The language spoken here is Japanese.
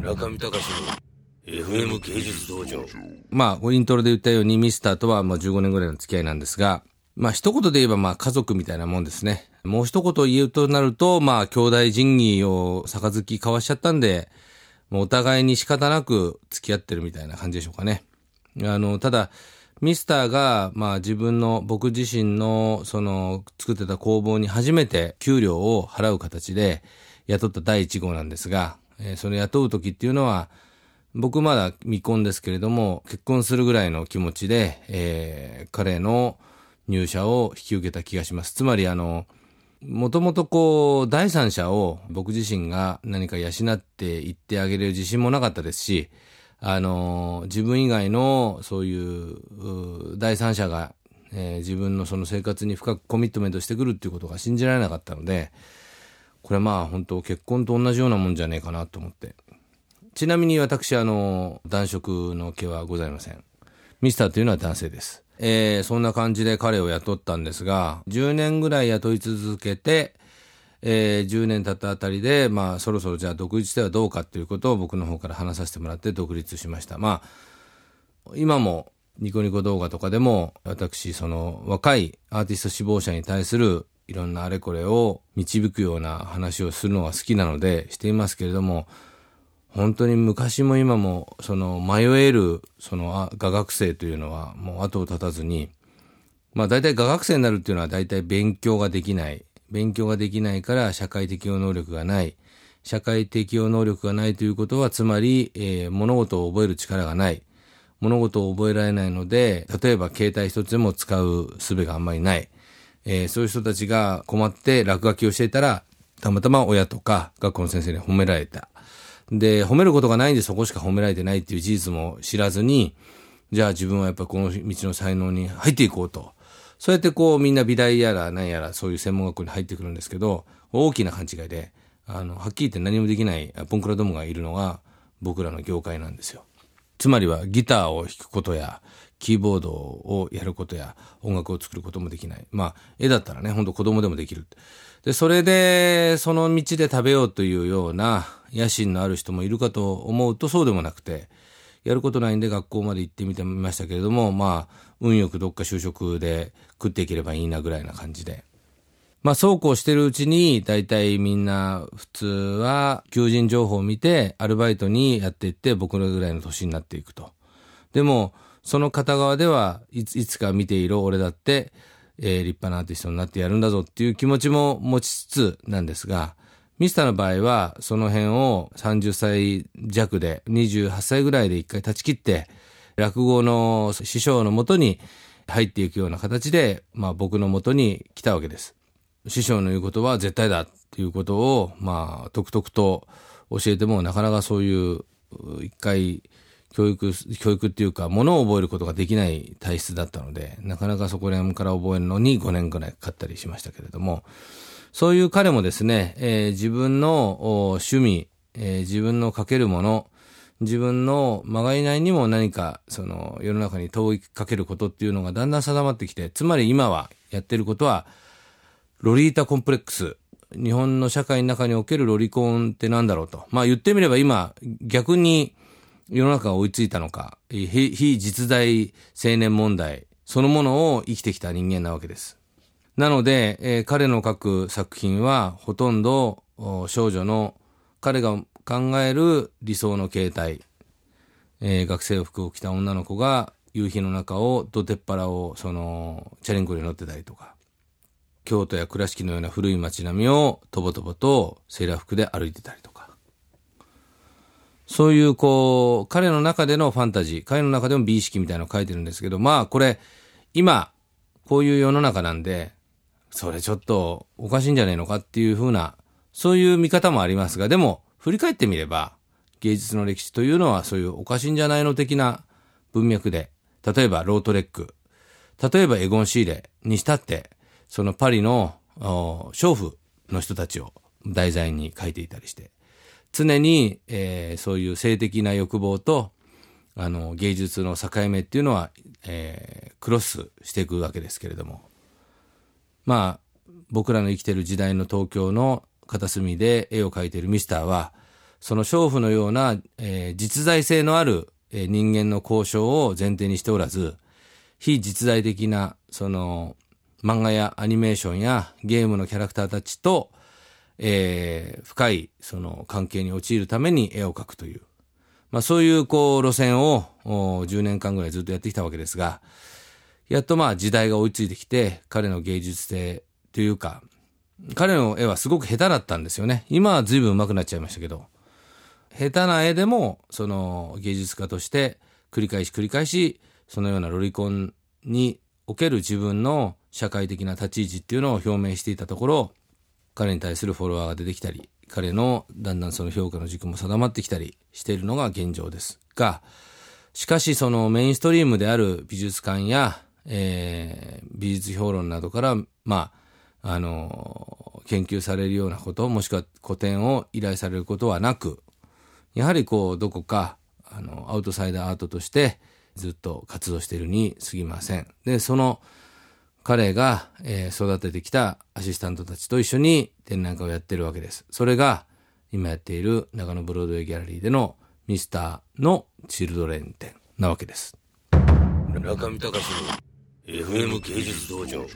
中見隆の FM 芸術道場。まあ、イントロで言ったように、ミスターとはまあ15年ぐらいの付き合いなんですが、まあ、一言で言えばまあ、家族みたいなもんですね。もう一言言うとなると、まあ、兄弟仁義を杯交わしちゃったんで、もうお互いに仕方なく付き合ってるみたいな感じでしょうかね。あの、ただ、ミスターが、まあ自分の、僕自身の、その、作ってた工房に初めて給料を払う形で雇った第一号なんですが、えー、その雇う時っていうのは、僕まだ未婚ですけれども、結婚するぐらいの気持ちで、えー、彼の入社を引き受けた気がします。つまり、あの、もともとこう、第三者を僕自身が何か養っていってあげれる自信もなかったですし、あの、自分以外のそういう第三者が、えー、自分のその生活に深くコミットメントしてくるっていうことが信じられなかったので、これまあ本当結婚と同じようなもんじゃねえかなと思って。ちなみに私、あの、男色の毛はございません。ミスターというのは男性です。えー、そんな感じで彼を雇ったんですが、10年ぐらい雇い続けて、えー、10年経ったあたりで、まあ、そろそろじゃあ独立してはどうかということを僕の方から話させてもらって独立しました。まあ、今もニコニコ動画とかでも、私、その若いアーティスト志望者に対するいろんなあれこれを導くような話をするのが好きなのでしていますけれども、本当に昔も今も、その迷える、その画学生というのはもう後を絶たずに、まあ大体画学生になるっていうのは大体勉強ができない。勉強ができないから社会適応能力がない。社会適応能力がないということは、つまり、えー、物事を覚える力がない。物事を覚えられないので、例えば携帯一つでも使う術があんまりない。えー、そういう人たちが困って落書きをしていたら、たまたま親とか学校の先生に褒められた。で、褒めることがないんでそこしか褒められてないっていう事実も知らずに、じゃあ自分はやっぱこの道の才能に入っていこうと。そうやってこうみんな美大やら何やらそういう専門学校に入ってくるんですけど、大きな勘違いで、あの、はっきり言って何もできないポンクラどもがいるのが僕らの業界なんですよ。つまりはギターを弾くことや、キーボードをやることや、音楽を作ることもできない。まあ、絵だったらね、ほんと子供でもできる。で、それで、その道で食べようというような野心のある人もいるかと思うとそうでもなくて、やることないんで学校まで行ってみてみましたけれども、まあ、運よくどっか就職で食っていければいいなぐらいな感じで。まあ、そうこうしてるうちに、大体みんな普通は求人情報を見て、アルバイトにやっていって、僕のぐらいの年になっていくと。でも、その片側ではいついつか見ている俺だって、えー、立派なアーティストになってやるんだぞっていう気持ちも持ちつつなんですが、ミスターの場合は、その辺を30歳弱で、28歳ぐらいで一回断ち切って、落語の師匠のもとに入っていくような形で、まあ僕のもとに来たわけです。師匠の言うことは絶対だっていうことを、まあ、とくとくと教えても、なかなかそういう、一回、教育、教育っていうか、ものを覚えることができない体質だったので、なかなかそこら辺から覚えるのに5年くらいかかったりしましたけれども、そういう彼もですね、えー、自分の趣味、えー、自分のかけるもの、自分のまがいないにも何か、その、世の中に問いかけることっていうのがだんだん定まってきて、つまり今はやってることは、ロリータコンプレックス。日本の社会の中におけるロリコンってなんだろうと。まあ言ってみれば今、逆に世の中が追いついたのか、非実在青年問題そのものを生きてきた人間なわけです。なので、えー、彼の書く作品はほとんど少女の彼が考える理想の形態、えー、学生服を着た女の子が夕日の中を土手っ腹をそのチャリンコで乗ってたりとか、京都や倉敷のような古い街並みをとぼとぼとセーラー服で歩いてたりとか。そういうこう、彼の中でのファンタジー、彼の中でも美意識みたいなのを書いてるんですけど、まあこれ、今、こういう世の中なんで、それちょっとおかしいんじゃねえのかっていうふうな、そういう見方もありますが、でも、振り返ってみれば、芸術の歴史というのはそういうおかしいんじゃないの的な文脈で、例えばロートレック、例えばエゴン・シーレにしたって、そのパリの娼婦の人たちを題材に描いていたりして、常に、えー、そういう性的な欲望と、あの、芸術の境目っていうのは、えー、クロスしていくわけですけれども、まあ、僕らの生きてる時代の東京の片隅で絵を描いているミスターは、その娼婦のような、えー実在性のある、えー人間の交渉を前提にしておらず、非実在的な、その、漫画やアニメーションやゲームのキャラクターたちと、えー深い、その、関係に陥るために絵を描くという。まあそういう、こう、路線を、10年間ぐらいずっとやってきたわけですが、やっとまあ時代が追いついてきて、彼の芸術性というか、彼の絵はすごく下手だったんですよね。今は随分上手くなっちゃいましたけど、下手な絵でも、その芸術家として繰り返し繰り返し、そのようなロリコンにおける自分の社会的な立ち位置っていうのを表明していたところ、彼に対するフォロワーが出てきたり、彼のだんだんその評価の軸も定まってきたりしているのが現状ですが、しかしそのメインストリームである美術館や、えー美術評論などから、まあ、あの、研究されるようなこと、もしくは個展を依頼されることはなく、やはりこう、どこか、あの、アウトサイダーアートとしてずっと活動しているに過ぎません。で、その、彼が、えー育ててきたアシスタントたちと一緒に展覧会をやってるわけです。それが、今やっている長野ブロードウェイギャラリーでのミスターのチルドレン展なわけです。中見隆の FM 芸術道場